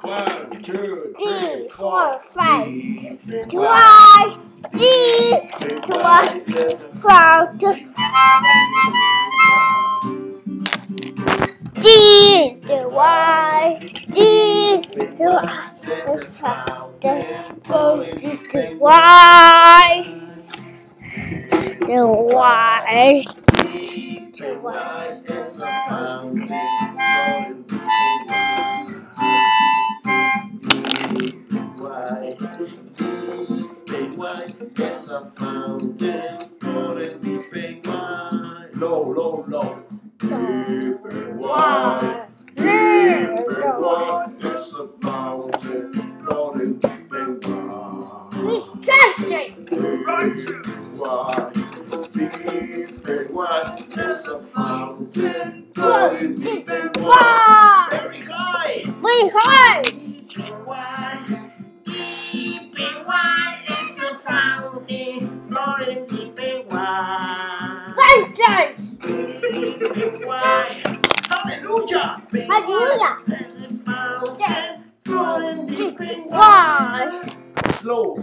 One, two, three, four, five. Deep, try, proud, deep, why, deep, why, the why, the and wide as Deep and wide, deep and wide as a fountain, flowing deep and wide. Low, low, low. Deep and wide, deep and wide as a fountain, flowing deep and wide. Rejection. Wide, deep and wide as a fountain, flowing deep. Why? Very high. We heard. Deep Hallelujah. Slow.